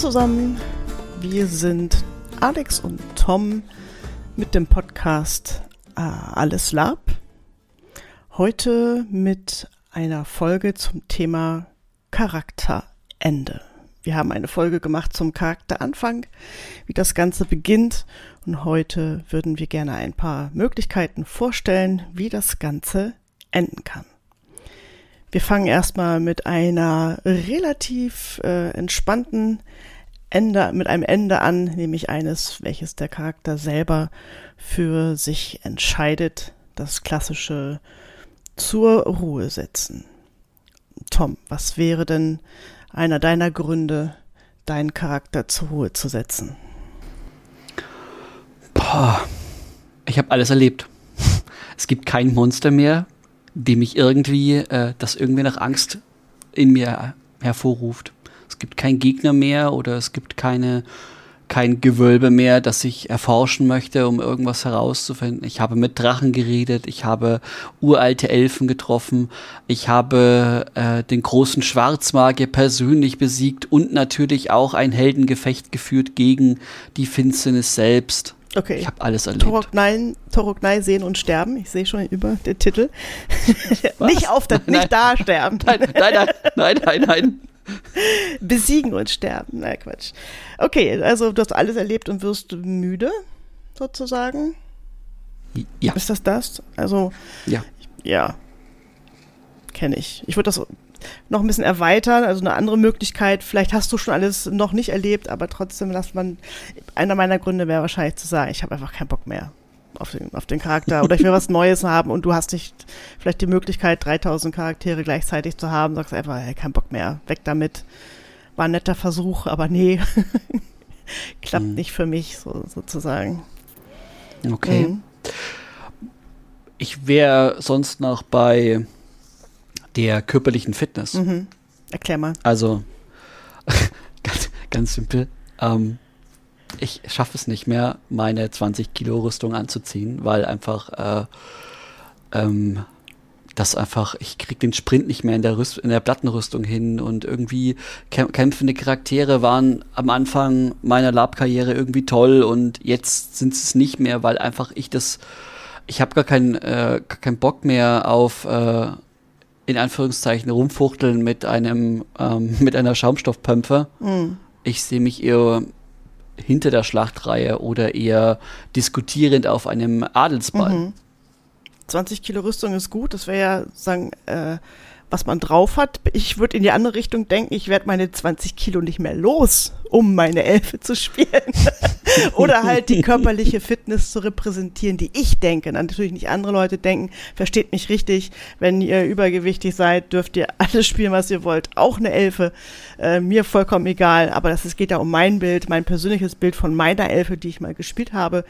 Zusammen, wir sind Alex und Tom mit dem Podcast äh, Alles Lab. Heute mit einer Folge zum Thema Charakterende. Wir haben eine Folge gemacht zum Charakteranfang, wie das Ganze beginnt. Und heute würden wir gerne ein paar Möglichkeiten vorstellen, wie das Ganze enden kann. Wir fangen erstmal mit einer relativ äh, entspannten Ende, mit einem Ende an, nämlich eines, welches der Charakter selber für sich entscheidet. Das klassische zur Ruhe setzen. Tom, was wäre denn einer deiner Gründe, deinen Charakter zur Ruhe zu setzen? Boah, ich habe alles erlebt. Es gibt kein Monster mehr, dem ich irgendwie, äh, das irgendwie nach Angst in mir hervorruft. Es gibt keinen Gegner mehr oder es gibt keine kein Gewölbe mehr, das ich erforschen möchte, um irgendwas herauszufinden. Ich habe mit Drachen geredet, ich habe uralte Elfen getroffen, ich habe äh, den großen Schwarzmagier persönlich besiegt und natürlich auch ein Heldengefecht geführt gegen die Finsternis selbst. Okay. Ich habe alles erlebt. Toroknei, Toroknei sehen und sterben. Ich sehe schon über den Titel. nicht auf, der, nein, nicht da sterben. Nein, nein, nein, nein, nein, nein. Besiegen und sterben. Na Quatsch. Okay, also du hast alles erlebt und wirst müde, sozusagen. Ja. Ist das das? Also. Ja. Ja. Kenne ich. Ich würde das noch ein bisschen erweitern, also eine andere Möglichkeit. Vielleicht hast du schon alles noch nicht erlebt, aber trotzdem, dass man. Einer meiner Gründe wäre wahrscheinlich zu sagen, ich habe einfach keinen Bock mehr auf den, auf den Charakter oder ich will was Neues haben und du hast nicht vielleicht die Möglichkeit, 3000 Charaktere gleichzeitig zu haben, sagst einfach, hey, kein Bock mehr, weg damit. War ein netter Versuch, aber nee, klappt mhm. nicht für mich so, sozusagen. Okay. Mhm. Ich wäre sonst noch bei der körperlichen Fitness. Mhm. Erklär mal. Also, ganz, ganz simpel. Ähm, ich schaffe es nicht mehr, meine 20 Kilo Rüstung anzuziehen, weil einfach äh, ähm, das einfach, ich krieg den Sprint nicht mehr in der, Rüst, in der Plattenrüstung hin und irgendwie kämpfende Charaktere waren am Anfang meiner Lab-Karriere irgendwie toll und jetzt sind es nicht mehr, weil einfach ich das, ich habe gar keinen äh, keinen Bock mehr auf äh, in Anführungszeichen rumfuchteln mit einem ähm, mit einer Schaumstoffpumpe. Mhm. Ich sehe mich eher hinter der Schlachtreihe oder eher diskutierend auf einem Adelsball. Mhm. 20 Kilo Rüstung ist gut, das wäre ja sagen, äh, was man drauf hat. Ich würde in die andere Richtung denken, ich werde meine 20 Kilo nicht mehr los, um meine Elfe zu spielen. Oder halt die körperliche Fitness zu repräsentieren, die ich denke. Natürlich nicht andere Leute denken. Versteht mich richtig. Wenn ihr übergewichtig seid, dürft ihr alles spielen, was ihr wollt. Auch eine Elfe. Äh, mir vollkommen egal. Aber das, es geht ja um mein Bild, mein persönliches Bild von meiner Elfe, die ich mal gespielt habe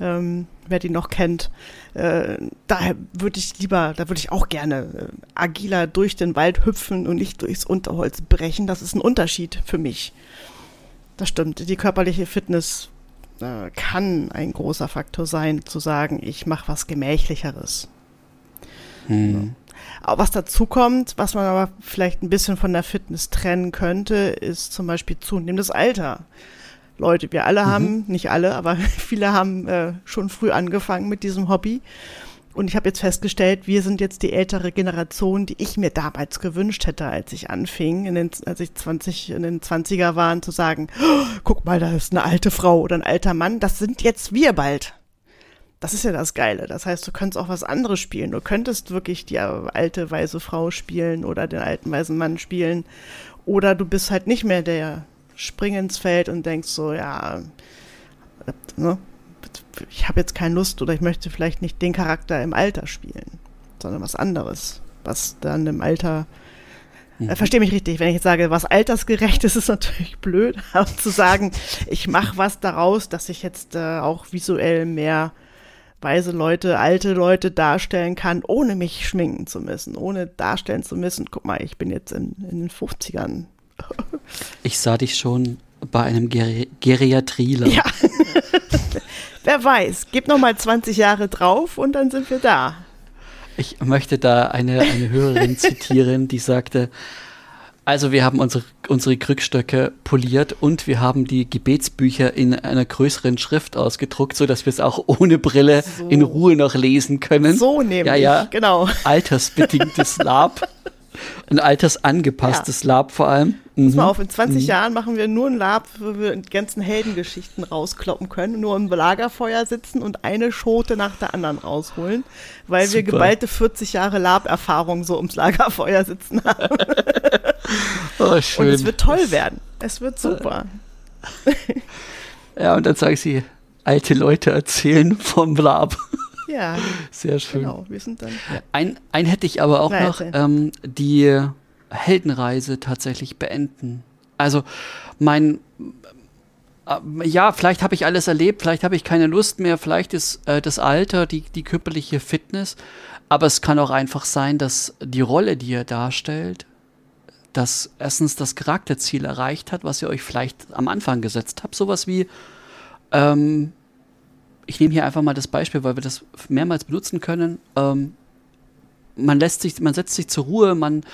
ähm, wer die noch kennt. Äh, daher würde ich lieber, da würde ich auch gerne äh, agiler durch den Wald hüpfen und nicht durchs Unterholz brechen. Das ist ein Unterschied für mich. Das stimmt. Die körperliche Fitness äh, kann ein großer Faktor sein, zu sagen, ich mache was Gemächlicheres. Hm. Aber was dazu kommt, was man aber vielleicht ein bisschen von der Fitness trennen könnte, ist zum Beispiel zunehmendes Alter. Leute. Wir alle mhm. haben, nicht alle, aber viele haben äh, schon früh angefangen mit diesem Hobby. Und ich habe jetzt festgestellt, wir sind jetzt die ältere Generation, die ich mir damals gewünscht hätte, als ich anfing, in den, als ich 20, in den 20er waren, zu sagen, oh, guck mal, da ist eine alte Frau oder ein alter Mann, das sind jetzt wir bald. Das ist ja das Geile. Das heißt, du könntest auch was anderes spielen. Du könntest wirklich die alte weise Frau spielen oder den alten weisen Mann spielen. Oder du bist halt nicht mehr der spring ins Feld und denkst so, ja, ne, ich habe jetzt keine Lust oder ich möchte vielleicht nicht den Charakter im Alter spielen, sondern was anderes, was dann im Alter äh, mhm. Verstehe mich richtig, wenn ich jetzt sage, was altersgerecht ist, ist natürlich blöd, aber zu sagen, ich mache was daraus, dass ich jetzt äh, auch visuell mehr weise Leute, alte Leute darstellen kann, ohne mich schminken zu müssen, ohne darstellen zu müssen, guck mal, ich bin jetzt in, in den 50ern, ich sah dich schon bei einem Geri Geriatrieler. Ja. Wer weiß, gib noch mal 20 Jahre drauf und dann sind wir da. Ich möchte da eine, eine Hörerin zitieren, die sagte, Also wir haben unsere, unsere Krückstöcke poliert und wir haben die Gebetsbücher in einer größeren Schrift ausgedruckt, sodass wir es auch ohne Brille so. in Ruhe noch lesen können. So nämlich, ja, ja. genau. Altersbedingtes Lab. Ein altersangepasstes ja. Lab vor allem. Mhm. Pass mal auf, in 20 mhm. Jahren machen wir nur ein Lab, wo wir die ganzen Heldengeschichten rauskloppen können, nur im Lagerfeuer sitzen und eine Schote nach der anderen rausholen, weil Super. wir geballte 40 Jahre Lab-Erfahrung so ums Lagerfeuer sitzen haben. oh, schön. Und es wird toll werden. Es wird super. ja, und dann sagen sie, alte Leute erzählen vom Lab. Ja. Sehr schön. Genau, wir sind dann. Ja. Ein, ein hätte ich aber auch Na, noch, ähm, die Heldenreise tatsächlich beenden. Also mein äh, ja, vielleicht habe ich alles erlebt, vielleicht habe ich keine Lust mehr, vielleicht ist äh, das Alter, die, die körperliche Fitness, aber es kann auch einfach sein, dass die Rolle, die ihr darstellt, dass erstens das Charakterziel erreicht hat, was ihr euch vielleicht am Anfang gesetzt habt. Sowas wie, ähm, ich nehme hier einfach mal das Beispiel, weil wir das mehrmals benutzen können. Ähm, man lässt sich, man setzt sich zur Ruhe, man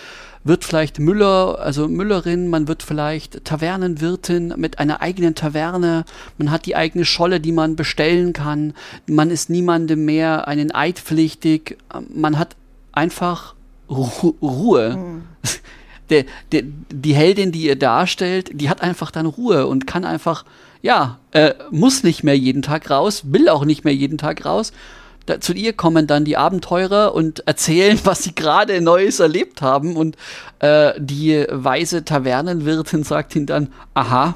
wird vielleicht Müller, also Müllerin, man wird vielleicht Tavernenwirtin mit einer eigenen Taverne, man hat die eigene Scholle, die man bestellen kann, man ist niemandem mehr einen Eid pflichtig, man hat einfach Ru Ruhe. Mhm. Der, der, die Heldin, die ihr darstellt, die hat einfach dann Ruhe und kann einfach, ja, äh, muss nicht mehr jeden Tag raus, will auch nicht mehr jeden Tag raus da, zu ihr kommen dann die Abenteurer und erzählen, was sie gerade Neues erlebt haben. Und äh, die weise Tavernenwirtin sagt ihnen dann, aha,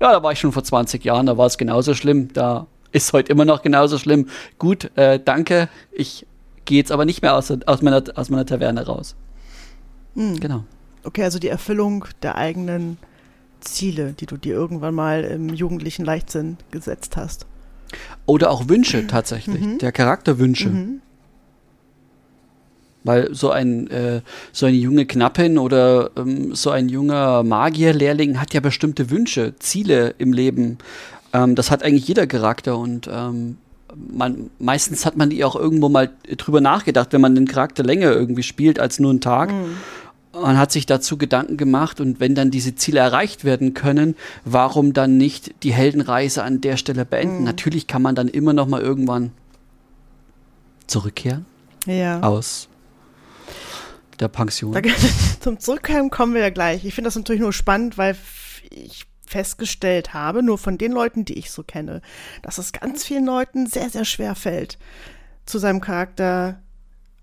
ja, da war ich schon vor 20 Jahren, da war es genauso schlimm, da ist heute immer noch genauso schlimm. Gut, äh, danke, ich gehe jetzt aber nicht mehr aus, aus, meiner, aus meiner Taverne raus. Mhm. Genau. Okay, also die Erfüllung der eigenen Ziele, die du dir irgendwann mal im jugendlichen Leichtsinn gesetzt hast. Oder auch Wünsche tatsächlich, mhm. der Charakterwünsche. Mhm. Weil so ein äh, so eine junge Knappin oder ähm, so ein junger Magierlehrling hat ja bestimmte Wünsche, Ziele im Leben. Ähm, das hat eigentlich jeder Charakter und ähm, man, meistens hat man die auch irgendwo mal drüber nachgedacht, wenn man den Charakter länger irgendwie spielt als nur einen Tag. Mhm man hat sich dazu Gedanken gemacht und wenn dann diese Ziele erreicht werden können, warum dann nicht die Heldenreise an der Stelle beenden? Mhm. Natürlich kann man dann immer noch mal irgendwann zurückkehren ja. aus der Pension. Da, zum Zurückkehren kommen wir ja gleich. Ich finde das natürlich nur spannend, weil ich festgestellt habe, nur von den Leuten, die ich so kenne, dass es ganz vielen Leuten sehr, sehr schwer fällt, zu seinem Charakter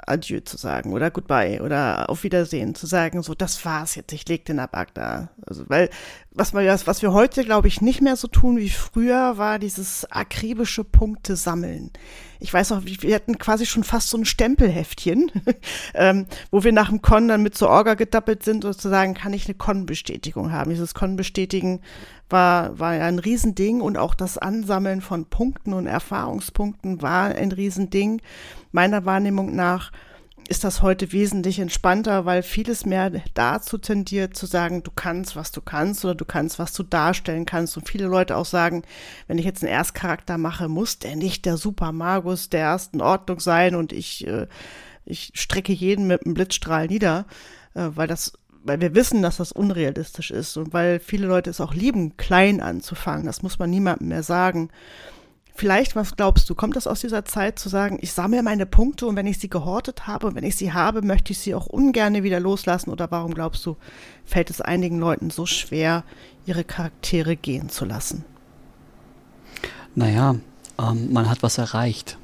Adieu zu sagen oder Goodbye oder auf Wiedersehen zu sagen, so das war's jetzt, ich leg den ab Agda. Also, weil was wir, was wir heute, glaube ich, nicht mehr so tun wie früher, war dieses akribische Punkte sammeln. Ich weiß noch, wir hatten quasi schon fast so ein Stempelheftchen, ähm, wo wir nach dem Con dann mit zur Orga gedappelt sind und zu sagen, kann ich eine Con-Bestätigung haben. Dieses Con-Bestätigen war, war ja ein Riesending und auch das Ansammeln von Punkten und Erfahrungspunkten war ein Riesending. Meiner Wahrnehmung nach ist das heute wesentlich entspannter, weil vieles mehr dazu tendiert zu sagen, du kannst, was du kannst oder du kannst, was du darstellen kannst. Und viele Leute auch sagen, wenn ich jetzt einen Erstcharakter mache, muss der nicht der Super Magus der ersten Ordnung sein und ich, äh, ich strecke jeden mit einem Blitzstrahl nieder, äh, weil das weil wir wissen, dass das unrealistisch ist und weil viele Leute es auch lieben, klein anzufangen. Das muss man niemandem mehr sagen. Vielleicht, was glaubst du, kommt das aus dieser Zeit zu sagen, ich sammle meine Punkte und wenn ich sie gehortet habe und wenn ich sie habe, möchte ich sie auch ungern wieder loslassen? Oder warum glaubst du, fällt es einigen Leuten so schwer, ihre Charaktere gehen zu lassen? Naja, ähm, man hat was erreicht.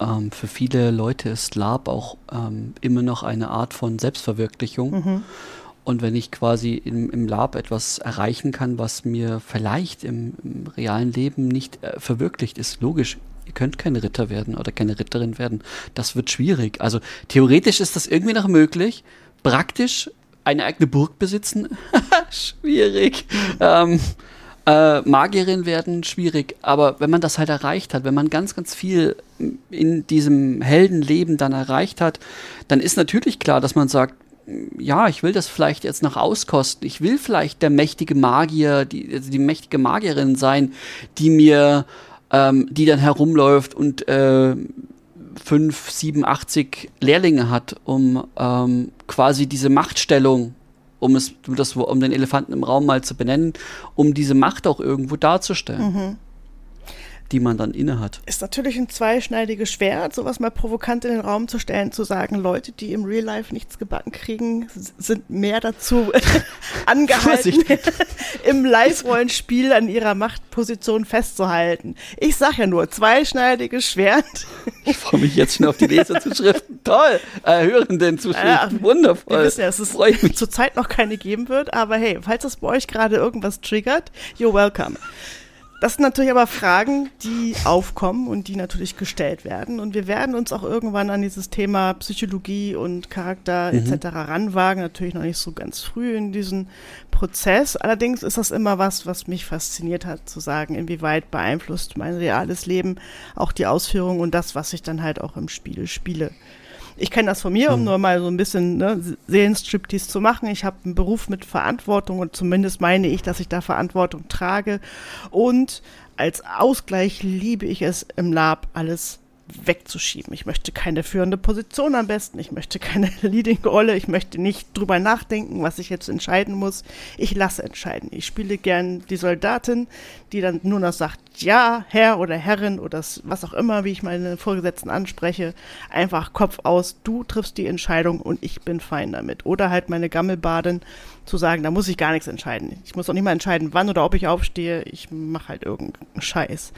Ähm, für viele Leute ist Lab auch ähm, immer noch eine Art von Selbstverwirklichung. Mhm. Und wenn ich quasi im, im Lab etwas erreichen kann, was mir vielleicht im, im realen Leben nicht äh, verwirklicht ist, logisch, ihr könnt kein Ritter werden oder keine Ritterin werden. Das wird schwierig. Also theoretisch ist das irgendwie noch möglich. Praktisch eine eigene Burg besitzen, schwierig. Ähm, äh, Magierin werden, schwierig. Aber wenn man das halt erreicht hat, wenn man ganz, ganz viel in diesem Heldenleben dann erreicht hat, dann ist natürlich klar, dass man sagt, ja, ich will das vielleicht jetzt noch auskosten. Ich will vielleicht der mächtige Magier, die, also die mächtige Magierin sein, die mir, ähm, die dann herumläuft und äh, fünf, sieben, 80 Lehrlinge hat, um ähm, quasi diese Machtstellung um es, um das, um den Elefanten im Raum mal zu benennen, um diese Macht auch irgendwo darzustellen. Mhm die man dann innehat. Ist natürlich ein zweischneidiges Schwert, sowas mal provokant in den Raum zu stellen, zu sagen, Leute, die im Real Life nichts gebacken kriegen, sind mehr dazu angehalten, im Live-Rollenspiel an ihrer Machtposition festzuhalten. Ich sag ja nur, zweischneidiges Schwert. ich freue mich jetzt schon auf die Leserzuschriften. Toll! Äh, Hörenden Zuschriften. Äh, Wundervoll. Wir wissen ja, dass es zurzeit noch keine geben wird, aber hey, falls das bei euch gerade irgendwas triggert, you're welcome. Das sind natürlich aber Fragen, die aufkommen und die natürlich gestellt werden. Und wir werden uns auch irgendwann an dieses Thema Psychologie und Charakter mhm. etc. ranwagen. Natürlich noch nicht so ganz früh in diesen Prozess. Allerdings ist das immer was, was mich fasziniert hat, zu sagen, inwieweit beeinflusst mein reales Leben auch die Ausführung und das, was ich dann halt auch im Spiel spiele. Ich kenne das von mir, um hm. nur mal so ein bisschen ne, Seelenstriptease zu machen. Ich habe einen Beruf mit Verantwortung und zumindest meine ich, dass ich da Verantwortung trage. Und als Ausgleich liebe ich es im Lab alles wegzuschieben. Ich möchte keine führende Position am besten. Ich möchte keine Leading-Rolle. Ich möchte nicht drüber nachdenken, was ich jetzt entscheiden muss. Ich lasse entscheiden. Ich spiele gern die Soldatin, die dann nur noch sagt, ja, Herr oder Herrin oder was auch immer, wie ich meine Vorgesetzten anspreche. Einfach Kopf aus. Du triffst die Entscheidung und ich bin fein damit. Oder halt meine Gammelbadin zu sagen, da muss ich gar nichts entscheiden. Ich muss auch nicht mal entscheiden, wann oder ob ich aufstehe. Ich mache halt irgendeinen Scheiß.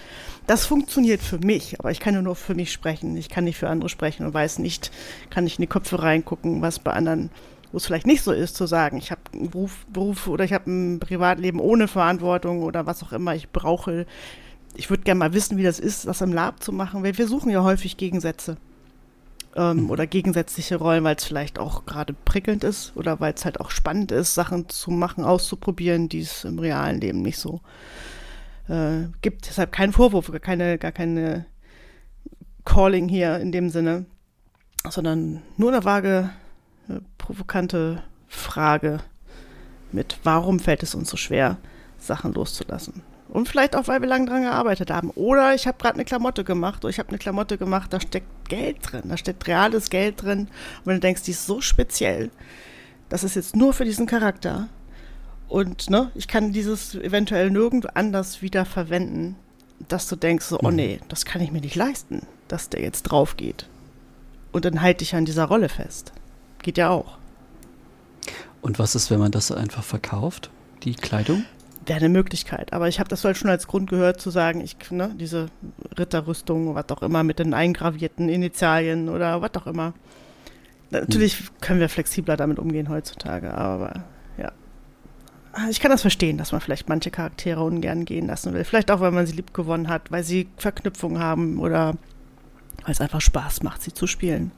Das funktioniert für mich, aber ich kann nur für mich sprechen. Ich kann nicht für andere sprechen und weiß nicht, kann nicht in die Köpfe reingucken, was bei anderen, wo es vielleicht nicht so ist, zu sagen, ich habe einen Beruf, Beruf oder ich habe ein Privatleben ohne Verantwortung oder was auch immer ich brauche. Ich würde gerne mal wissen, wie das ist, das im Lab zu machen, weil wir suchen ja häufig Gegensätze ähm, mhm. oder gegensätzliche Rollen, weil es vielleicht auch gerade prickelnd ist oder weil es halt auch spannend ist, Sachen zu machen, auszuprobieren, die es im realen Leben nicht so äh, gibt. Deshalb kein Vorwurf, gar keine, gar keine Calling hier in dem Sinne, sondern nur eine vage, äh, provokante Frage mit, warum fällt es uns so schwer, Sachen loszulassen? Und vielleicht auch, weil wir lange dran gearbeitet haben. Oder ich habe gerade eine Klamotte gemacht. Oder ich habe eine Klamotte gemacht, da steckt Geld drin. Da steckt reales Geld drin. Und wenn du denkst, die ist so speziell, das ist jetzt nur für diesen Charakter. Und ne, ich kann dieses eventuell nirgendwo anders wieder verwenden, dass du denkst, so, oh mhm. nee, das kann ich mir nicht leisten, dass der jetzt drauf geht. Und dann halte ich an dieser Rolle fest. Geht ja auch. Und was ist, wenn man das einfach verkauft, die Kleidung? Wäre eine Möglichkeit. Aber ich habe das halt schon als Grund gehört, zu sagen, ich, ne, diese Ritterrüstung, was auch immer, mit den eingravierten Initialien oder was auch immer. Natürlich hm. können wir flexibler damit umgehen heutzutage, aber ich kann das verstehen, dass man vielleicht manche Charaktere ungern gehen lassen will. Vielleicht auch, weil man sie lieb gewonnen hat, weil sie Verknüpfungen haben oder weil es einfach Spaß macht, sie zu spielen.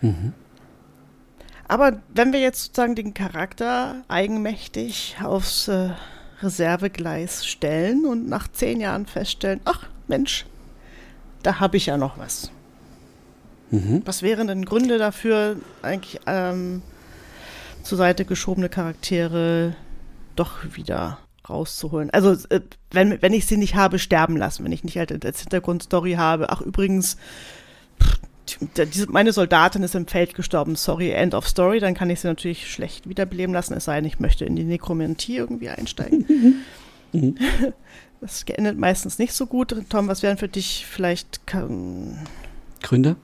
Mhm. Aber wenn wir jetzt sozusagen den Charakter eigenmächtig aufs äh, Reservegleis stellen und nach zehn Jahren feststellen, ach Mensch, da habe ich ja noch was. Mhm. Was wären denn Gründe dafür, eigentlich ähm, zur Seite geschobene Charaktere doch wieder rauszuholen. Also äh, wenn, wenn ich sie nicht habe sterben lassen, wenn ich nicht halt als Hintergrundstory habe, ach übrigens, diese, meine Soldatin ist im Feld gestorben, sorry, end of story, dann kann ich sie natürlich schlecht wiederbeleben lassen, es sei denn, ich möchte in die Nekromantie irgendwie einsteigen. Mhm. das endet meistens nicht so gut. Tom, was wären für dich vielleicht Gründe?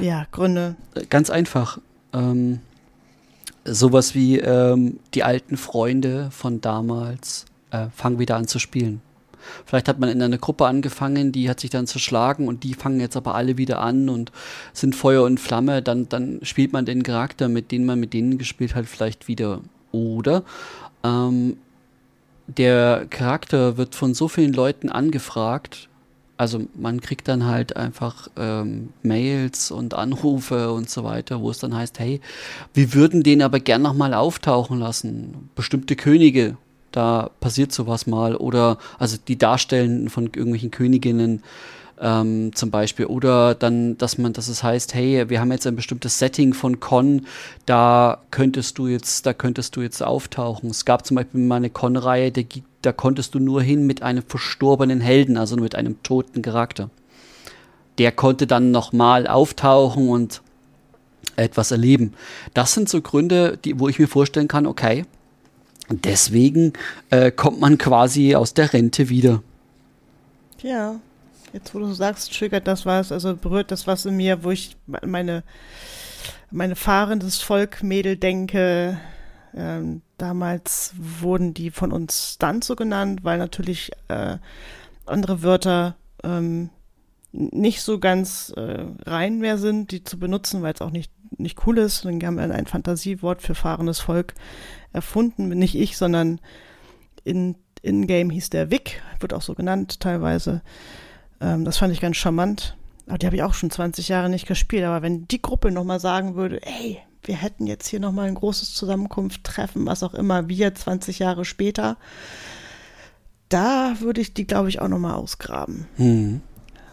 Ja, Gründe. Ganz einfach. Ähm, sowas wie ähm, die alten Freunde von damals äh, fangen wieder an zu spielen. Vielleicht hat man in einer Gruppe angefangen, die hat sich dann zerschlagen und die fangen jetzt aber alle wieder an und sind Feuer und Flamme. Dann, dann spielt man den Charakter, mit dem man mit denen gespielt hat, vielleicht wieder. Oder ähm, der Charakter wird von so vielen Leuten angefragt, also man kriegt dann halt einfach ähm, Mails und Anrufe und so weiter, wo es dann heißt, hey, wir würden den aber gern nochmal auftauchen lassen. Bestimmte Könige, da passiert sowas mal. Oder also die Darstellenden von irgendwelchen Königinnen ähm, zum Beispiel. Oder dann, dass man, dass es heißt, hey, wir haben jetzt ein bestimmtes Setting von Con, da könntest du jetzt, da könntest du jetzt auftauchen. Es gab zum Beispiel mal eine Con-Reihe, der da konntest du nur hin mit einem verstorbenen Helden, also mit einem toten Charakter. Der konnte dann nochmal auftauchen und etwas erleben. Das sind so Gründe, die, wo ich mir vorstellen kann, okay, deswegen äh, kommt man quasi aus der Rente wieder. Ja, jetzt wo du sagst, triggert das was, also berührt das was in mir, wo ich meine, meine fahrendes Volk-Mädel denke. Ähm, damals wurden die von uns Stunt so genannt, weil natürlich äh, andere Wörter ähm, nicht so ganz äh, rein mehr sind, die zu benutzen, weil es auch nicht, nicht cool ist. Dann haben wir ein Fantasiewort für fahrendes Volk erfunden. Nicht ich, sondern in, in-game hieß der Wick, wird auch so genannt teilweise. Ähm, das fand ich ganz charmant. Aber die habe ich auch schon 20 Jahre nicht gespielt. Aber wenn die Gruppe nochmal sagen würde, ey, wir hätten jetzt hier nochmal ein großes Zusammenkunft-Treffen, was auch immer, wir 20 Jahre später, da würde ich die, glaube ich, auch nochmal ausgraben. Mhm.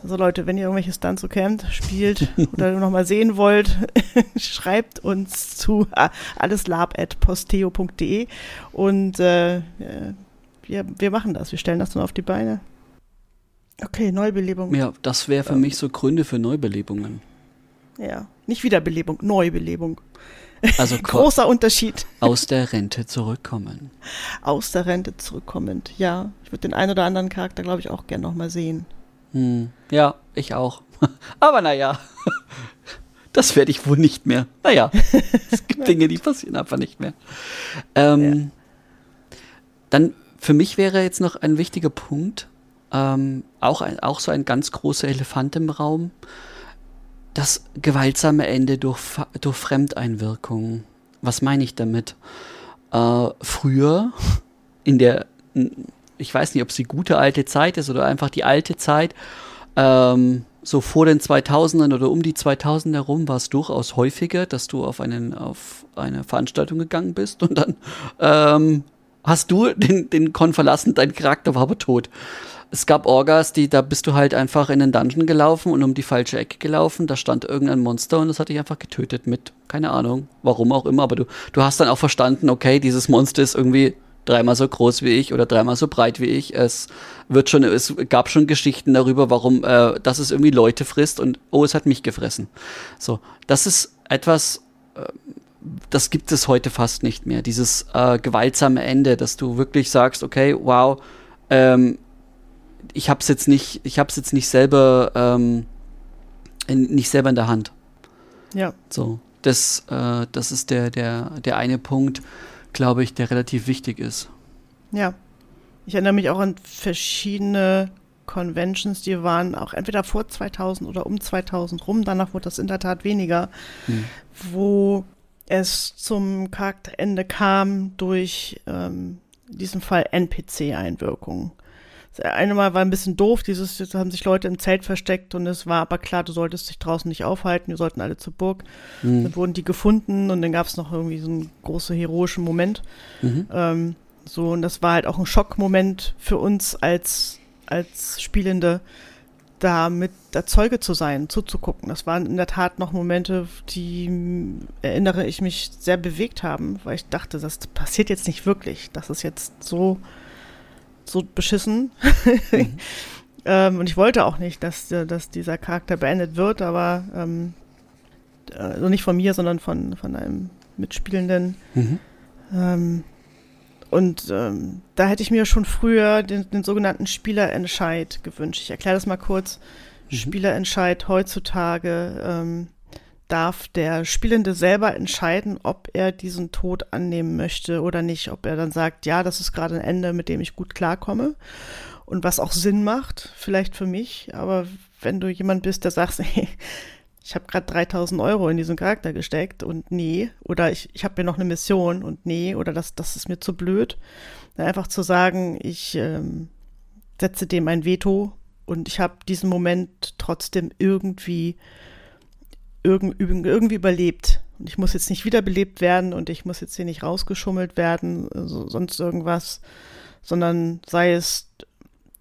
Also Leute, wenn ihr irgendwelche Stunts so kennt, spielt oder nochmal sehen wollt, schreibt uns zu alleslab.posteo.de und äh, wir, wir machen das. Wir stellen das dann auf die Beine. Okay, Neubelebung. Ja, das wäre für ähm. mich so Gründe für Neubelebungen. Ja, nicht Wiederbelebung, Neubelebung. Also großer Unterschied. Aus der Rente zurückkommen. Aus der Rente zurückkommend, ja. Ich würde den einen oder anderen Charakter, glaube ich, auch gerne nochmal sehen. Hm, ja, ich auch. Aber naja, das werde ich wohl nicht mehr. Naja, es gibt Dinge, die passieren einfach nicht mehr. Ähm, ja. Dann für mich wäre jetzt noch ein wichtiger Punkt, ähm, auch, ein, auch so ein ganz großer Elefant im Raum, das gewaltsame Ende durch, durch Fremdeinwirkung. Was meine ich damit? Äh, früher, in der, ich weiß nicht, ob es die gute alte Zeit ist oder einfach die alte Zeit, ähm, so vor den 2000ern oder um die 2000 herum war es durchaus häufiger, dass du auf, einen, auf eine Veranstaltung gegangen bist und dann ähm, hast du den, den Con verlassen, dein Charakter war aber tot. Es gab Orgas, die, da bist du halt einfach in den Dungeon gelaufen und um die falsche Ecke gelaufen. Da stand irgendein Monster und das hat dich einfach getötet mit, keine Ahnung, warum auch immer. Aber du, du hast dann auch verstanden, okay, dieses Monster ist irgendwie dreimal so groß wie ich oder dreimal so breit wie ich. Es wird schon, es gab schon Geschichten darüber, warum, äh, dass es irgendwie Leute frisst und oh, es hat mich gefressen. So, das ist etwas, äh, das gibt es heute fast nicht mehr. Dieses äh, gewaltsame Ende, dass du wirklich sagst, okay, wow, ähm, ich hab's jetzt nicht, ich hab's jetzt nicht selber, ähm, in, nicht selber in der Hand. Ja. So, das, äh, das ist der, der, der eine Punkt, glaube ich, der relativ wichtig ist. Ja. Ich erinnere mich auch an verschiedene Conventions, die waren auch entweder vor 2000 oder um 2000 rum. Danach wurde das in der Tat weniger, hm. wo es zum Charakterende kam durch ähm, in diesem Fall NPC-Einwirkungen. Das eine Mal war ein bisschen doof, dieses, jetzt haben sich Leute im Zelt versteckt und es war aber klar, du solltest dich draußen nicht aufhalten, wir sollten alle zur Burg. Mhm. Dann wurden die gefunden und dann gab es noch irgendwie so einen großen heroischen Moment. Mhm. Ähm, so, und das war halt auch ein Schockmoment für uns als, als Spielende, da mit der Zeuge zu sein, zuzugucken. Das waren in der Tat noch Momente, die erinnere ich mich sehr bewegt haben, weil ich dachte, das passiert jetzt nicht wirklich. Das ist jetzt so, so beschissen. Mhm. ähm, und ich wollte auch nicht, dass, dass dieser Charakter beendet wird, aber ähm, also nicht von mir, sondern von, von einem Mitspielenden. Mhm. Ähm, und ähm, da hätte ich mir schon früher den, den sogenannten Spielerentscheid gewünscht. Ich erkläre das mal kurz. Mhm. Spielerentscheid heutzutage ähm, darf der Spielende selber entscheiden, ob er diesen Tod annehmen möchte oder nicht. Ob er dann sagt, ja, das ist gerade ein Ende, mit dem ich gut klarkomme und was auch Sinn macht, vielleicht für mich. Aber wenn du jemand bist, der sagt, hey, ich habe gerade 3000 Euro in diesen Charakter gesteckt und nee, oder ich, ich habe mir noch eine Mission und nee, oder das, das ist mir zu blöd. Dann einfach zu sagen, ich ähm, setze dem ein Veto und ich habe diesen Moment trotzdem irgendwie, irgend, irgendwie überlebt. Und ich muss jetzt nicht wiederbelebt werden und ich muss jetzt hier nicht rausgeschummelt werden, also sonst irgendwas, sondern sei es,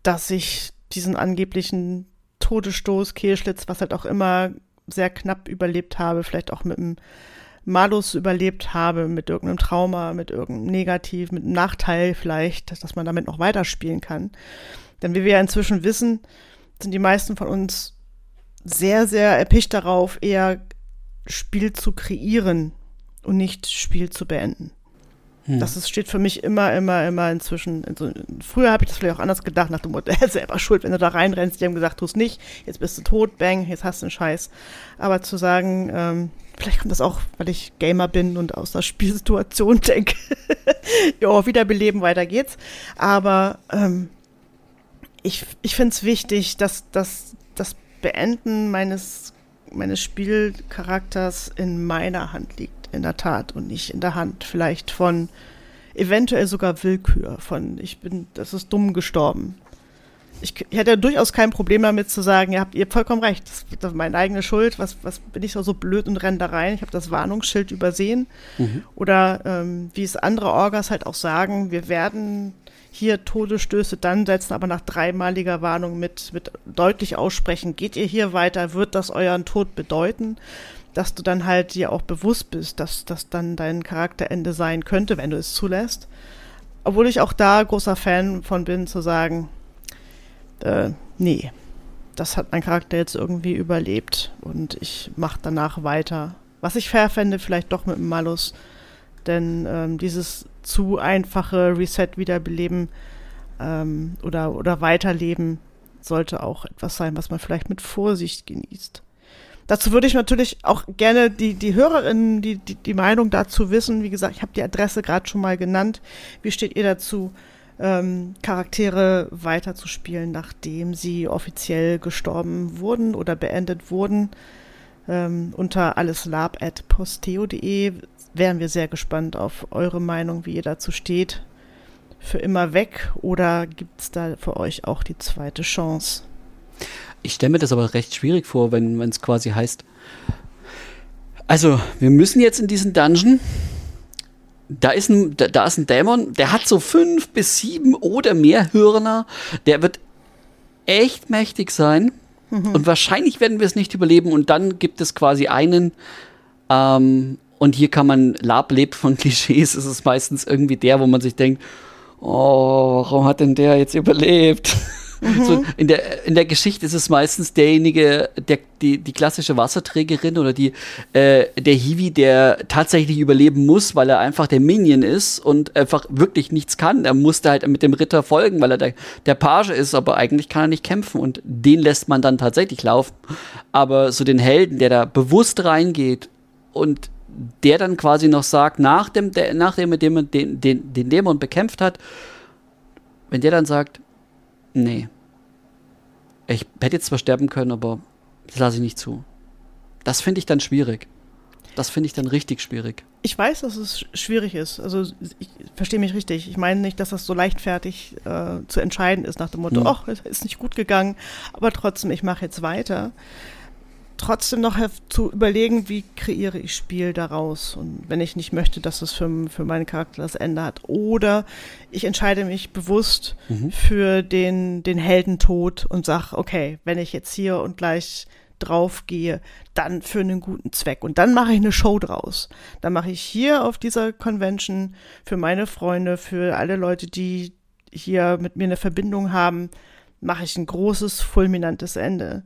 dass ich diesen angeblichen Todesstoß, Kehlschlitz, was halt auch immer sehr knapp überlebt habe, vielleicht auch mit einem Malus überlebt habe, mit irgendeinem Trauma, mit irgendeinem Negativ, mit einem Nachteil vielleicht, dass man damit noch weiterspielen kann. Denn wie wir ja inzwischen wissen, sind die meisten von uns sehr, sehr erpicht darauf, eher Spiel zu kreieren und nicht Spiel zu beenden. Hm. Das ist, steht für mich immer, immer, immer inzwischen. In so, früher habe ich das vielleicht auch anders gedacht, nach dem Motto, er ist selber schuld, wenn du da reinrennst. Die haben gesagt, tu es nicht, jetzt bist du tot, bang, jetzt hast du einen Scheiß. Aber zu sagen, ähm, vielleicht kommt das auch, weil ich Gamer bin und aus der Spielsituation denke, ja, wiederbeleben, weiter geht's. Aber ähm, ich, ich finde es wichtig, dass, dass das Beenden meines, meines Spielcharakters in meiner Hand liegt in der Tat und nicht in der Hand vielleicht von eventuell sogar Willkür, von ich bin, das ist dumm gestorben. Ich, ich hätte ja durchaus kein Problem damit zu sagen, ihr habt ihr vollkommen recht, das, das ist meine eigene Schuld, was, was bin ich so blöd und renne da rein, ich habe das Warnungsschild übersehen. Mhm. Oder ähm, wie es andere Orgas halt auch sagen, wir werden hier Todesstöße dann setzen, aber nach dreimaliger Warnung mit, mit deutlich aussprechen, geht ihr hier weiter, wird das euren Tod bedeuten dass du dann halt dir auch bewusst bist, dass das dann dein Charakterende sein könnte, wenn du es zulässt. Obwohl ich auch da großer Fan von bin, zu sagen, äh, nee, das hat mein Charakter jetzt irgendwie überlebt und ich mache danach weiter. Was ich fair fände, vielleicht doch mit dem Malus, denn ähm, dieses zu einfache Reset-Wiederbeleben ähm, oder, oder Weiterleben sollte auch etwas sein, was man vielleicht mit Vorsicht genießt. Dazu würde ich natürlich auch gerne die, die Hörerinnen, die, die, die Meinung dazu wissen. Wie gesagt, ich habe die Adresse gerade schon mal genannt. Wie steht ihr dazu, ähm, Charaktere weiterzuspielen, nachdem sie offiziell gestorben wurden oder beendet wurden? Ähm, unter alleslab.posteo.de wären wir sehr gespannt auf eure Meinung, wie ihr dazu steht. Für immer weg oder gibt es da für euch auch die zweite Chance? Ich stelle mir das aber recht schwierig vor, wenn es quasi heißt, also wir müssen jetzt in diesen Dungeon. Da ist, ein, da, da ist ein Dämon, der hat so fünf bis sieben oder mehr Hörner. Der wird echt mächtig sein. Mhm. Und wahrscheinlich werden wir es nicht überleben. Und dann gibt es quasi einen, ähm, und hier kann man, Lab lebt von Klischees, ist es meistens irgendwie der, wo man sich denkt, oh, warum hat denn der jetzt überlebt? Mhm. So, in, der, in der Geschichte ist es meistens derjenige, der, die, die klassische Wasserträgerin oder die, äh, der Hiwi, der tatsächlich überleben muss, weil er einfach der Minion ist und einfach wirklich nichts kann. Er musste halt mit dem Ritter folgen, weil er der, der Page ist, aber eigentlich kann er nicht kämpfen und den lässt man dann tatsächlich laufen. Aber so den Helden, der da bewusst reingeht und der dann quasi noch sagt, nachdem, der, nachdem er den, den, den, den Dämon bekämpft hat, wenn der dann sagt, nee, ich hätte jetzt zwar sterben können, aber das lasse ich nicht zu. Das finde ich dann schwierig. Das finde ich dann richtig schwierig. Ich weiß, dass es schwierig ist. Also ich verstehe mich richtig. Ich meine nicht, dass das so leichtfertig äh, zu entscheiden ist nach dem Motto, ach, hm. es ist nicht gut gegangen, aber trotzdem, ich mache jetzt weiter trotzdem noch zu überlegen, wie kreiere ich Spiel daraus. Und wenn ich nicht möchte, dass es für, für meinen Charakter das Ende hat. Oder ich entscheide mich bewusst mhm. für den, den Heldentod und sage, okay, wenn ich jetzt hier und gleich drauf gehe, dann für einen guten Zweck. Und dann mache ich eine Show draus. Dann mache ich hier auf dieser Convention für meine Freunde, für alle Leute, die hier mit mir eine Verbindung haben, mache ich ein großes, fulminantes Ende.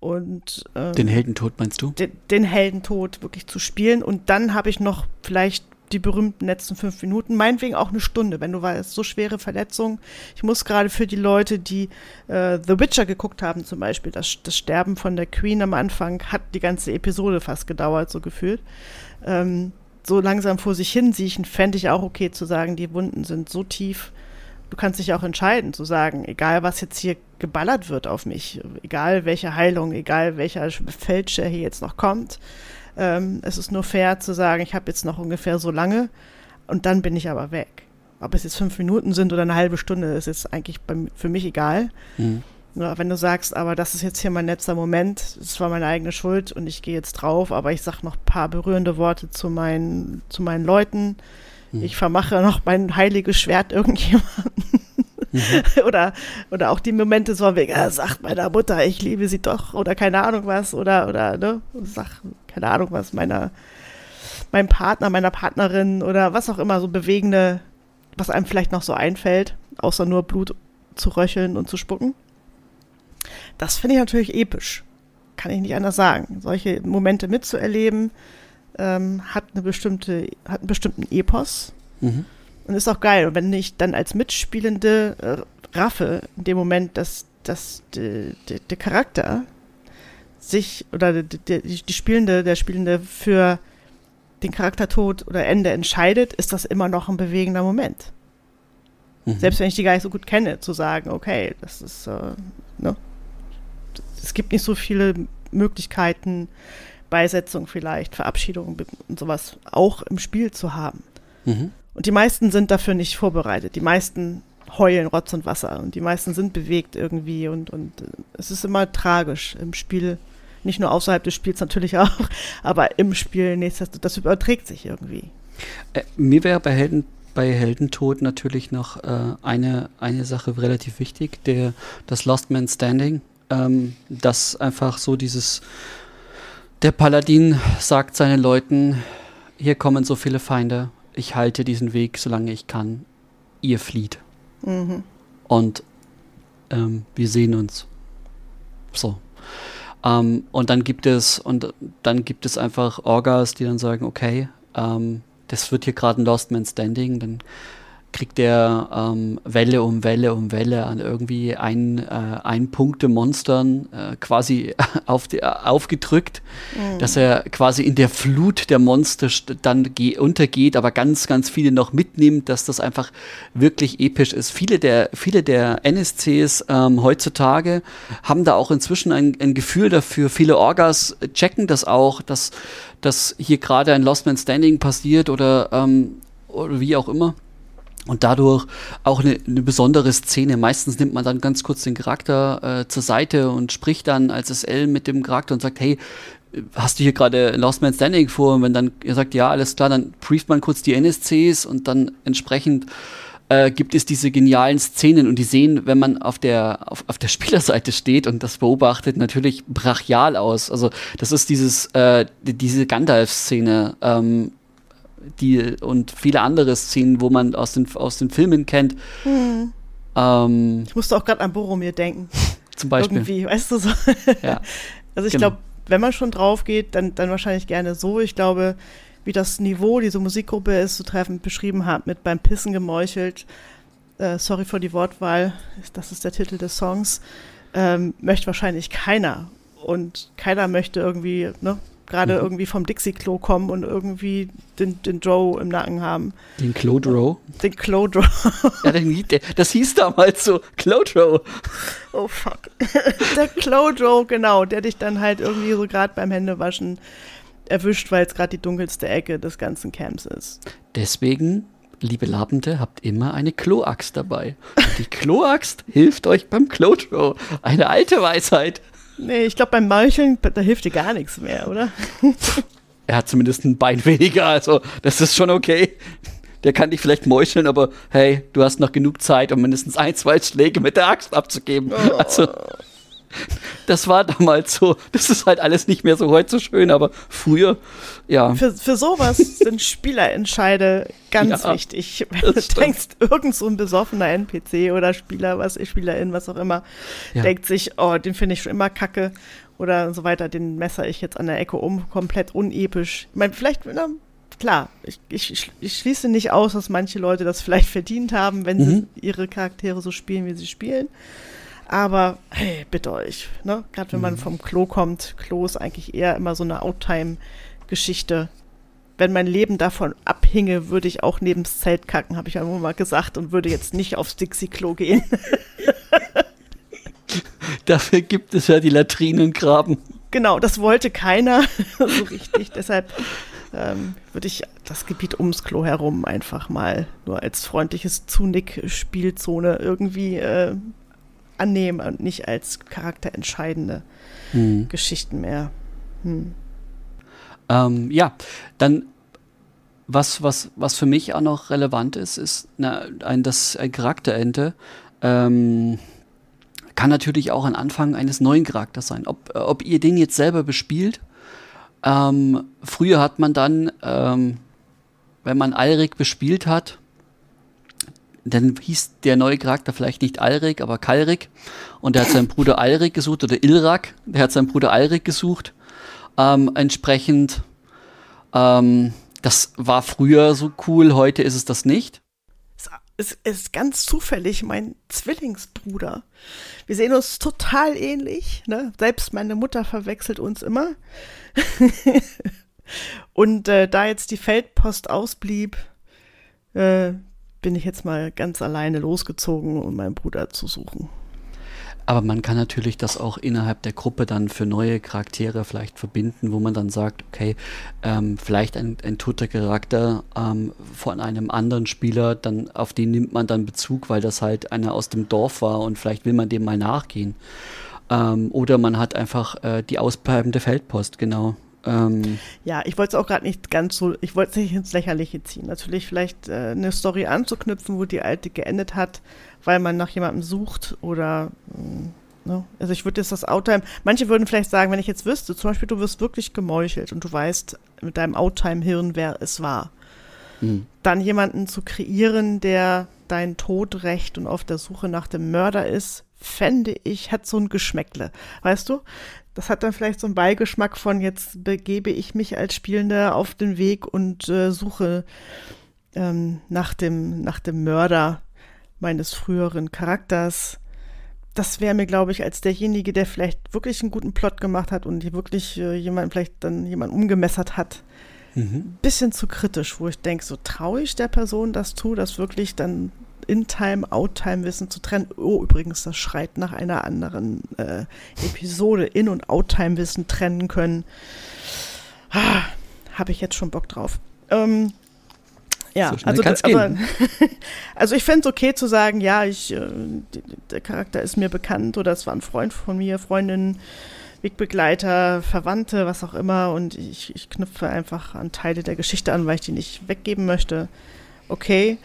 Und ähm, den Heldentod meinst du? Den, den Heldentod wirklich zu spielen. Und dann habe ich noch vielleicht die berühmten letzten fünf Minuten, meinetwegen auch eine Stunde, wenn du weißt, so schwere Verletzungen. Ich muss gerade für die Leute, die äh, The Witcher geguckt haben, zum Beispiel, das, das Sterben von der Queen am Anfang hat die ganze Episode fast gedauert, so gefühlt. Ähm, so langsam vor sich hin siechen, fände ich auch okay zu sagen, die Wunden sind so tief, du kannst dich auch entscheiden zu sagen, egal was jetzt hier geballert wird auf mich, egal welche Heilung, egal welcher Fälscher hier jetzt noch kommt, ähm, es ist nur fair zu sagen, ich habe jetzt noch ungefähr so lange und dann bin ich aber weg. Ob es jetzt fünf Minuten sind oder eine halbe Stunde, ist jetzt eigentlich bei, für mich egal. Mhm. Nur wenn du sagst, aber das ist jetzt hier mein letzter Moment, es war meine eigene Schuld und ich gehe jetzt drauf, aber ich sage noch ein paar berührende Worte zu meinen, zu meinen Leuten, hm. Ich vermache noch mein heiliges Schwert irgendjemanden. Mhm. oder, oder auch die Momente so wegen, er sagt meiner Mutter, ich liebe sie doch, oder keine Ahnung was, oder, oder, ne, sag, keine Ahnung was, meiner, meinem Partner, meiner Partnerin, oder was auch immer, so bewegende, was einem vielleicht noch so einfällt, außer nur Blut zu röcheln und zu spucken. Das finde ich natürlich episch. kann ich nicht anders sagen. Solche Momente mitzuerleben, ähm, hat eine bestimmte, hat einen bestimmten Epos mhm. Und ist auch geil. Und wenn ich dann als Mitspielende äh, raffe, in dem Moment, dass, dass der Charakter sich oder die, die Spielende, der Spielende für den Charaktertod oder Ende entscheidet, ist das immer noch ein bewegender Moment. Mhm. Selbst wenn ich die gar nicht so gut kenne, zu sagen, okay, das ist, äh, ne? Es gibt nicht so viele Möglichkeiten, Beisetzung vielleicht, Verabschiedung und sowas auch im Spiel zu haben. Mhm. Und die meisten sind dafür nicht vorbereitet. Die meisten heulen Rotz und Wasser und die meisten sind bewegt irgendwie und, und äh, es ist immer tragisch im Spiel nicht nur außerhalb des Spiels natürlich auch, aber im Spiel nichtsdestotrotz, das überträgt sich irgendwie. Äh, mir wäre bei Helden bei Heldentod natürlich noch äh, eine, eine Sache relativ wichtig, der, das Lost Man Standing. Ähm, das einfach so dieses, der Paladin sagt seinen Leuten, hier kommen so viele Feinde, ich halte diesen Weg, solange ich kann, ihr flieht. Mhm. Und ähm, wir sehen uns. So. Ähm, und dann gibt es, und dann gibt es einfach Orgas, die dann sagen, okay, ähm, das wird hier gerade ein Lost Man Standing, dann kriegt er ähm, Welle um Welle um Welle an irgendwie ein, äh, ein Punkte Monstern äh, quasi auf die, aufgedrückt, mhm. dass er quasi in der Flut der Monster dann untergeht, aber ganz, ganz viele noch mitnimmt, dass das einfach wirklich episch ist. Viele der, viele der NSCs ähm, heutzutage haben da auch inzwischen ein, ein Gefühl dafür. Viele Orgas checken das auch, dass, dass hier gerade ein Lost Man Standing passiert oder, ähm, oder wie auch immer und dadurch auch eine, eine, besondere Szene. Meistens nimmt man dann ganz kurz den Charakter äh, zur Seite und spricht dann als SL mit dem Charakter und sagt, hey, hast du hier gerade Lost Man Standing vor? Und wenn dann ihr sagt, ja, alles klar, dann brieft man kurz die NSCs und dann entsprechend äh, gibt es diese genialen Szenen und die sehen, wenn man auf der, auf, auf der Spielerseite steht und das beobachtet, natürlich brachial aus. Also das ist dieses, äh, diese Gandalf-Szene, ähm, die und viele andere Szenen, wo man aus den, aus den Filmen kennt. Hm. Ähm, ich musste auch gerade an Boromir denken. Zum Beispiel. Irgendwie, weißt du so. Ja. Also ich genau. glaube, wenn man schon drauf geht, dann, dann wahrscheinlich gerne so. Ich glaube, wie das Niveau diese Musikgruppe ist, so treffend beschrieben hat, mit beim Pissen gemeuchelt. Äh, sorry für die Wortwahl, das ist der Titel des Songs. Ähm, möchte wahrscheinlich keiner. Und keiner möchte irgendwie, ne, gerade mhm. irgendwie vom Dixie-Klo kommen und irgendwie den, den Joe im Nacken haben. Den Clodrow? Den Clodrow. ja, den, das hieß damals so, Clodrow. Oh fuck. der Clodrow, genau, der dich dann halt irgendwie so gerade beim Händewaschen erwischt, weil es gerade die dunkelste Ecke des ganzen Camps ist. Deswegen liebe Labende, habt immer eine Kloaxt dabei. Die Kloaxt hilft euch beim Clodrow. Eine alte Weisheit. Nee, ich glaube, beim Meucheln, da hilft dir gar nichts mehr, oder? er hat zumindest ein Bein weniger, also das ist schon okay. Der kann dich vielleicht meucheln, aber hey, du hast noch genug Zeit, um mindestens ein, zwei Schläge mit der Axt abzugeben. Oh. Also, das war damals so. Das ist halt alles nicht mehr so heute so schön, aber früher, ja. Für, für sowas sind Spielerentscheide ganz ja, wichtig. Wenn du denkst, irgend so ein besoffener NPC oder Spieler, was Spielerin, was auch immer, ja. denkt sich, oh, den finde ich schon immer kacke oder so weiter, den messer ich jetzt an der Ecke um, komplett unepisch. Ich meine, vielleicht, na, klar, ich, ich, ich, schließe nicht aus, dass manche Leute das vielleicht verdient haben, wenn mhm. sie ihre Charaktere so spielen, wie sie spielen. Aber hey, bitte euch, ne? Gerade wenn man mhm. vom Klo kommt, Klo ist eigentlich eher immer so eine Outtime-Geschichte. Wenn mein Leben davon abhinge, würde ich auch neben das Zelt kacken, habe ich ja mal gesagt, und würde jetzt nicht aufs Dixie-Klo gehen. Dafür gibt es ja die Latrinengraben. Genau, das wollte keiner so richtig. Deshalb ähm, würde ich das Gebiet ums Klo herum einfach mal nur als freundliches Zunick-Spielzone irgendwie äh, annehmen und nicht als charakterentscheidende hm. Geschichten mehr. Hm. Ähm, ja, dann was, was, was für mich auch noch relevant ist, ist na, ein, das, ein Charakterente ähm, kann natürlich auch ein Anfang eines neuen Charakters sein. Ob, ob ihr den jetzt selber bespielt, ähm, früher hat man dann, ähm, wenn man Alrik bespielt hat, dann hieß der neue Charakter vielleicht nicht Alrik, aber Kalrik. Und der hat seinen Bruder Alrik gesucht oder Ilrak. Der hat seinen Bruder Alrik gesucht. Ähm, entsprechend, ähm, das war früher so cool, heute ist es das nicht. Es ist ganz zufällig mein Zwillingsbruder. Wir sehen uns total ähnlich. Ne? Selbst meine Mutter verwechselt uns immer. Und äh, da jetzt die Feldpost ausblieb, äh, bin ich jetzt mal ganz alleine losgezogen, um meinen Bruder zu suchen. Aber man kann natürlich das auch innerhalb der Gruppe dann für neue Charaktere vielleicht verbinden, wo man dann sagt, okay, ähm, vielleicht ein, ein toter Charakter ähm, von einem anderen Spieler, dann auf den nimmt man dann Bezug, weil das halt einer aus dem Dorf war und vielleicht will man dem mal nachgehen. Ähm, oder man hat einfach äh, die ausbleibende Feldpost, genau. Ähm, ja, ich wollte es auch gerade nicht ganz so, ich wollte es nicht ins Lächerliche ziehen. Natürlich vielleicht äh, eine Story anzuknüpfen, wo die alte geendet hat, weil man nach jemandem sucht oder mh, ne? also ich würde jetzt das Outtime, manche würden vielleicht sagen, wenn ich jetzt wüsste, zum Beispiel du wirst wirklich gemeuchelt und du weißt mit deinem Outtime-Hirn, wer es war. Mhm. Dann jemanden zu kreieren, der deinen Tod rächt und auf der Suche nach dem Mörder ist, fände ich, hat so ein Geschmäckle. Weißt du? das hat dann vielleicht so einen Beigeschmack von, jetzt begebe ich mich als Spielender auf den Weg und äh, suche ähm, nach, dem, nach dem Mörder meines früheren Charakters. Das wäre mir, glaube ich, als derjenige, der vielleicht wirklich einen guten Plot gemacht hat und wirklich äh, jemand vielleicht dann jemand umgemessert hat, mhm. ein bisschen zu kritisch, wo ich denke, so traue ich der Person das zu, das wirklich dann in-Time, Out-Time-Wissen zu trennen. Oh, übrigens, das schreit nach einer anderen äh, Episode. In- und Out-Time-Wissen trennen können. Ah, Habe ich jetzt schon Bock drauf. Ähm, ja, so also, aber, also ich fände es okay zu sagen, ja, ich, äh, der Charakter ist mir bekannt oder es war ein Freund von mir, Freundin, Wegbegleiter, Verwandte, was auch immer und ich, ich knüpfe einfach an Teile der Geschichte an, weil ich die nicht weggeben möchte. Okay,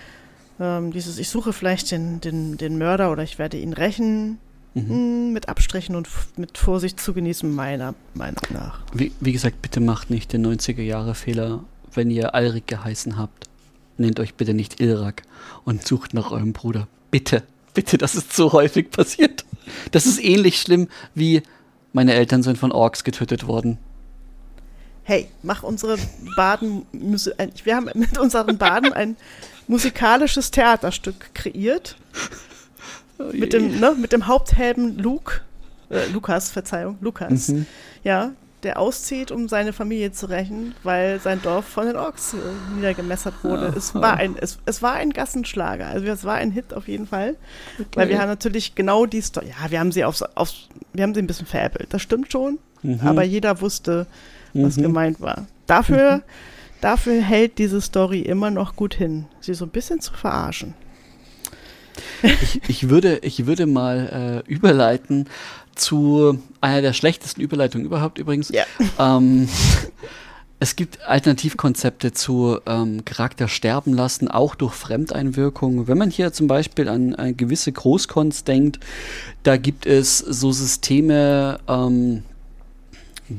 ähm, dieses, ich suche vielleicht den, den, den Mörder oder ich werde ihn rächen. Mhm. Hm, mit Abstrichen und mit Vorsicht zu genießen, meiner Meinung nach. Wie, wie gesagt, bitte macht nicht den 90er-Jahre-Fehler, wenn ihr Alrik geheißen habt. Nennt euch bitte nicht Ilrak und sucht nach eurem Bruder. Bitte, bitte, das ist so häufig passiert. Das ist ähnlich schlimm wie meine Eltern sind von Orks getötet worden. Hey, mach unsere Baden. Wir haben mit unseren Baden ein musikalisches Theaterstück kreiert. Oh mit, dem, ne, mit dem Haupthelden Luke, äh, Lukas, Verzeihung, Lukas, mhm. ja, der auszieht, um seine Familie zu rächen, weil sein Dorf von den Orks äh, niedergemessert wurde. Oh, es, war ein, es, es war ein Gassenschlager, also es war ein Hit auf jeden Fall, okay. weil wir haben natürlich genau die Story, ja, wir haben sie aufs, aufs, wir haben sie ein bisschen veräppelt, das stimmt schon, mhm. aber jeder wusste, was mhm. gemeint war. Dafür mhm dafür hält diese Story immer noch gut hin, sie so ein bisschen zu verarschen. Ich, ich würde, ich würde mal äh, überleiten zu einer der schlechtesten Überleitungen überhaupt übrigens. Ja. Ähm, es gibt Alternativkonzepte zu ähm, Charakter sterben lassen, auch durch Fremdeinwirkung. Wenn man hier zum Beispiel an, an gewisse Großkons denkt, da gibt es so Systeme, ähm,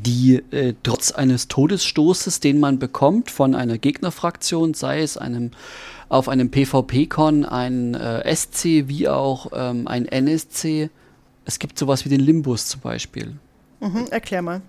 die äh, trotz eines Todesstoßes, den man bekommt von einer Gegnerfraktion, sei es einem auf einem PvP-Con, ein äh, SC wie auch ähm, ein NSC, es gibt sowas wie den Limbus zum Beispiel. Mhm, erklär mal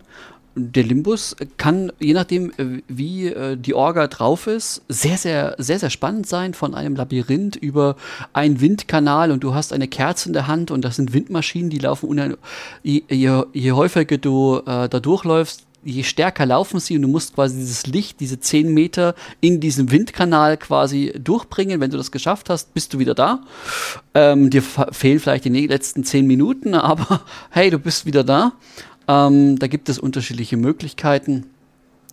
der Limbus kann, je nachdem, äh, wie äh, die Orga drauf ist, sehr, sehr, sehr, sehr spannend sein. Von einem Labyrinth über einen Windkanal und du hast eine Kerze in der Hand und das sind Windmaschinen, die laufen. Je, je, je häufiger du äh, da durchläufst, je stärker laufen sie und du musst quasi dieses Licht, diese 10 Meter in diesem Windkanal quasi durchbringen. Wenn du das geschafft hast, bist du wieder da. Ähm, dir fehlen vielleicht die letzten 10 Minuten, aber hey, du bist wieder da. Ähm, da gibt es unterschiedliche Möglichkeiten.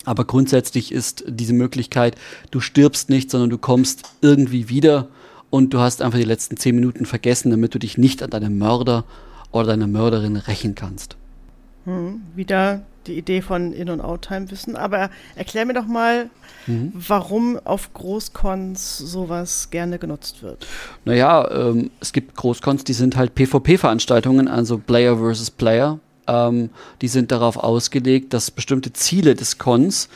Aber grundsätzlich ist diese Möglichkeit, du stirbst nicht, sondern du kommst irgendwie wieder und du hast einfach die letzten zehn Minuten vergessen, damit du dich nicht an deinem Mörder oder deiner Mörderin rächen kannst. Hm, wieder die Idee von In- und Out-Time wissen. Aber erklär mir doch mal, mhm. warum auf Großcons sowas gerne genutzt wird. Naja, ähm, es gibt Großcons, die sind halt PvP-Veranstaltungen, also Player versus Player. Ähm, die sind darauf ausgelegt, dass bestimmte Ziele des Cons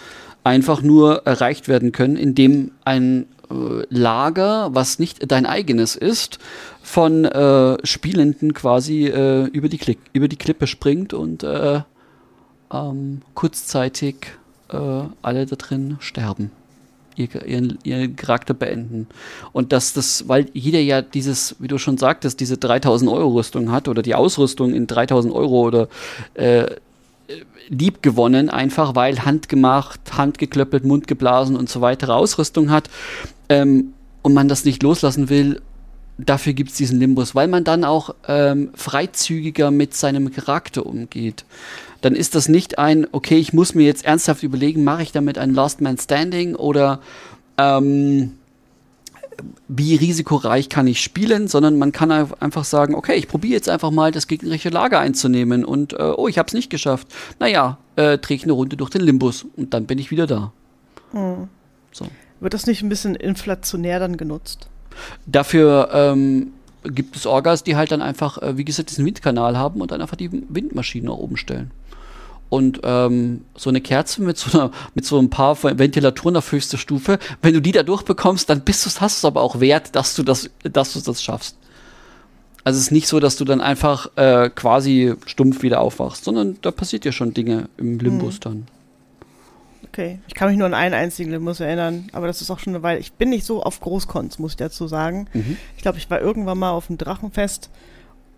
einfach nur erreicht werden können, indem ein äh, Lager, was nicht dein eigenes ist, von äh, Spielenden quasi äh, über, die Klick, über die Klippe springt und äh, ähm, kurzzeitig äh, alle da drin sterben. Ihr, ihren, ihren Charakter beenden. Und dass das, weil jeder ja dieses, wie du schon sagtest, diese 3000 Euro Rüstung hat oder die Ausrüstung in 3000 Euro oder äh, lieb gewonnen, einfach weil handgemacht, handgeklöppelt, mundgeblasen und so weiter Ausrüstung hat ähm, und man das nicht loslassen will, dafür gibt es diesen Limbus, weil man dann auch ähm, freizügiger mit seinem Charakter umgeht. Dann ist das nicht ein, okay, ich muss mir jetzt ernsthaft überlegen, mache ich damit ein Last Man Standing oder ähm, wie risikoreich kann ich spielen, sondern man kann einfach sagen, okay, ich probiere jetzt einfach mal das gegnerische Lager einzunehmen und äh, oh, ich habe es nicht geschafft. Naja, äh, drehe ich eine Runde durch den Limbus und dann bin ich wieder da. Hm. So. Wird das nicht ein bisschen inflationär dann genutzt? Dafür ähm, gibt es Orgas, die halt dann einfach, äh, wie gesagt, diesen Windkanal haben und dann einfach die Windmaschine nach oben stellen. Und ähm, so eine Kerze mit so, einer, mit so ein paar Ventilatoren auf höchster Stufe, wenn du die da durchbekommst, dann bist du, hast du es aber auch wert, dass du das, dass du das schaffst. Also es ist nicht so, dass du dann einfach äh, quasi stumpf wieder aufwachst, sondern da passiert ja schon Dinge im Limbus hm. dann. Okay, ich kann mich nur an einen einzigen Limbus erinnern, aber das ist auch schon eine Weile. Ich bin nicht so auf Großkons, muss ich dazu sagen. Mhm. Ich glaube, ich war irgendwann mal auf dem Drachenfest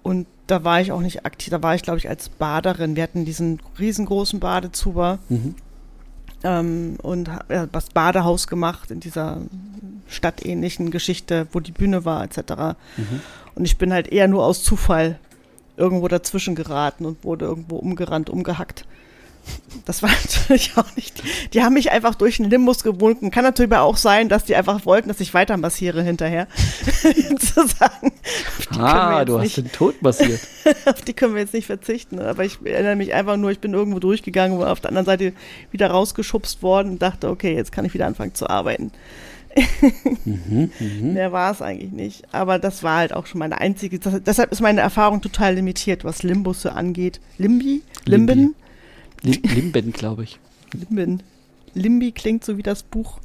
und da war ich auch nicht aktiv, da war ich, glaube ich, als Baderin. Wir hatten diesen riesengroßen Badezuber mhm. ähm, und ja, das Badehaus gemacht in dieser stadtähnlichen Geschichte, wo die Bühne war, etc. Mhm. Und ich bin halt eher nur aus Zufall irgendwo dazwischen geraten und wurde irgendwo umgerannt, umgehackt. Das war natürlich auch nicht. Die haben mich einfach durch den Limbus gewunken. Kann natürlich aber auch sein, dass die einfach wollten, dass ich weiter massiere hinterher. Zu sagen. Ah, du hast den Tod massiert. auf die können wir jetzt nicht verzichten. Aber ich erinnere mich einfach nur, ich bin irgendwo durchgegangen und auf der anderen Seite wieder rausgeschubst worden und dachte, okay, jetzt kann ich wieder anfangen zu arbeiten. mhm, mh. Mehr war es eigentlich nicht. Aber das war halt auch schon meine einzige. Das, deshalb ist meine Erfahrung total limitiert, was Limbusse angeht. Limbi? Limben? Limbi. Limben, glaube ich. Limben. Limbi klingt so wie das Buch,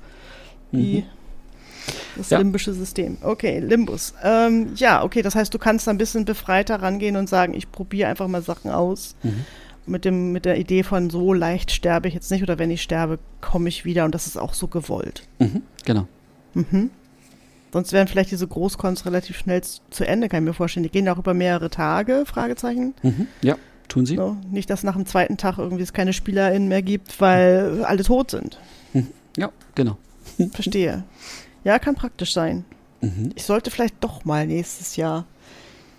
wie mhm. das ja. limbische System. Okay, Limbus. Ähm, ja, okay, das heißt, du kannst ein bisschen befreiter rangehen und sagen, ich probiere einfach mal Sachen aus. Mhm. Mit, dem, mit der Idee von so leicht sterbe ich jetzt nicht oder wenn ich sterbe, komme ich wieder und das ist auch so gewollt. Mhm, genau. Mhm. Sonst wären vielleicht diese Großkons relativ schnell zu Ende, kann ich mir vorstellen. Die gehen auch über mehrere Tage, Fragezeichen. Mhm, ja. Tun sie? So, nicht, dass nach dem zweiten Tag irgendwie es keine SpielerInnen mehr gibt, weil mhm. alle tot sind. Hm. Ja, genau. Verstehe. Ja, kann praktisch sein. Mhm. Ich sollte vielleicht doch mal nächstes Jahr.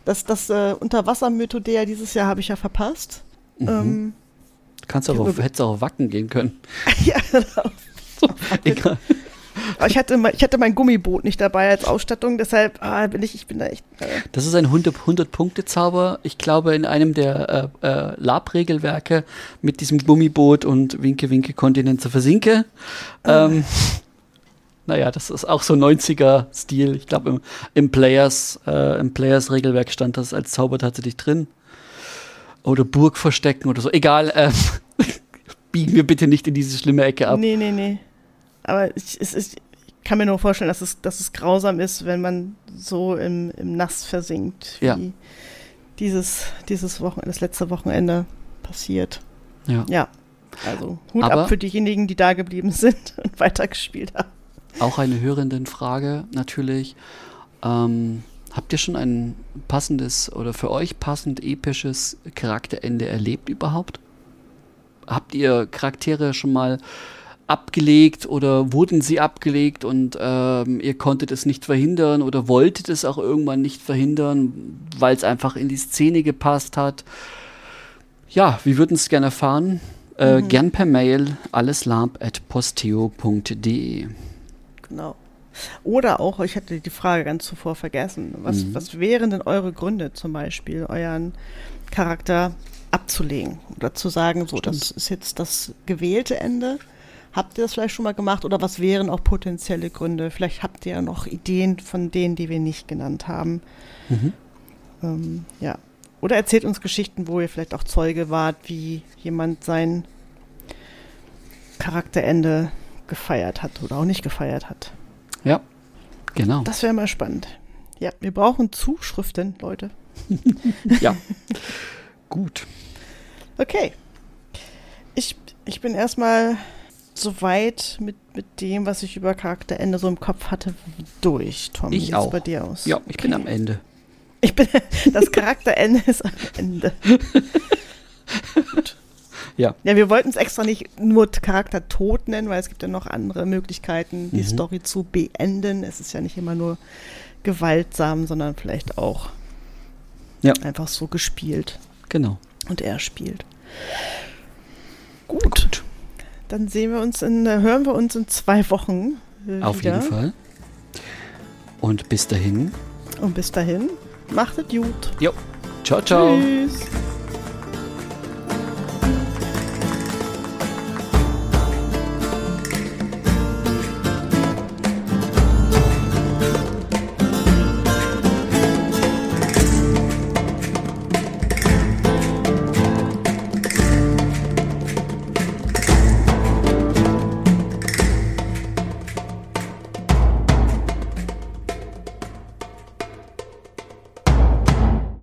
Das, das äh, Unterwasser-Mythodea dieses Jahr habe ich ja verpasst. Mhm. Ähm, Kannst aber auf, hättest auch auf Wacken gehen können. ja, genau. So, Egal. Ich hatte, ich hatte mein Gummiboot nicht dabei als Ausstattung, deshalb ah, bin ich, ich bin da echt. Äh. Das ist ein 100-Punkte-Zauber. Ich glaube, in einem der äh, äh, Lab-Regelwerke mit diesem Gummiboot und Winke, Winke, Kontinent zu versinke. Ah. Ähm, naja, das ist auch so 90er-Stil. Ich glaube, im, im Players, äh, Players-Regelwerk stand das als Zauber tatsächlich drin. Oder Burg verstecken oder so. Egal, äh, biegen wir bitte nicht in diese schlimme Ecke ab. Nee, nee, nee. Aber ich, es ist, ich kann mir nur vorstellen, dass es, dass es grausam ist, wenn man so im, im Nass versinkt, wie ja. dieses, dieses Wochenende, das letzte Wochenende passiert. Ja. Ja. Also Hut Aber ab für diejenigen, die da geblieben sind und weitergespielt haben. Auch eine hörenden Frage natürlich. Ähm, habt ihr schon ein passendes oder für euch passend episches Charakterende erlebt überhaupt? Habt ihr Charaktere schon mal abgelegt oder wurden sie abgelegt und ähm, ihr konntet es nicht verhindern oder wolltet es auch irgendwann nicht verhindern, weil es einfach in die Szene gepasst hat. Ja, wir würden es gerne erfahren. Äh, mhm. Gern per Mail alleslamp.posteo.de. Genau. Oder auch, ich hatte die Frage ganz zuvor vergessen, was, mhm. was wären denn eure Gründe zum Beispiel, euren Charakter abzulegen oder zu sagen, so, Stimmt. das ist jetzt das gewählte Ende Habt ihr das vielleicht schon mal gemacht oder was wären auch potenzielle Gründe? Vielleicht habt ihr ja noch Ideen von denen, die wir nicht genannt haben. Mhm. Ähm, ja. Oder erzählt uns Geschichten, wo ihr vielleicht auch Zeuge wart, wie jemand sein Charakterende gefeiert hat oder auch nicht gefeiert hat. Ja, Genau. Das wäre mal spannend. Ja, wir brauchen Zuschriften, Leute. ja. Gut. Okay. Ich, ich bin erstmal soweit mit, mit dem, was ich über Charakterende so im Kopf hatte, durch. Tom, Ich wie auch. bei dir aus? Ja, ich bin am Ende. Ich bin, das Charakterende ist am Ende. Gut. Ja. Ja, wir wollten es extra nicht nur Charaktertod nennen, weil es gibt ja noch andere Möglichkeiten, die Mhm. Story zu beenden. Es ist ja nicht immer nur gewaltsam, sondern vielleicht auch Ja. einfach so gespielt. Genau. Und er spielt. Gut. Dann sehen wir uns in, äh, hören wir uns in zwei Wochen. äh, Auf wieder. jeden Fall. Und bis dahin. Und bis dahin, macht es gut. Jo. Ciao, ciao. Tschüss.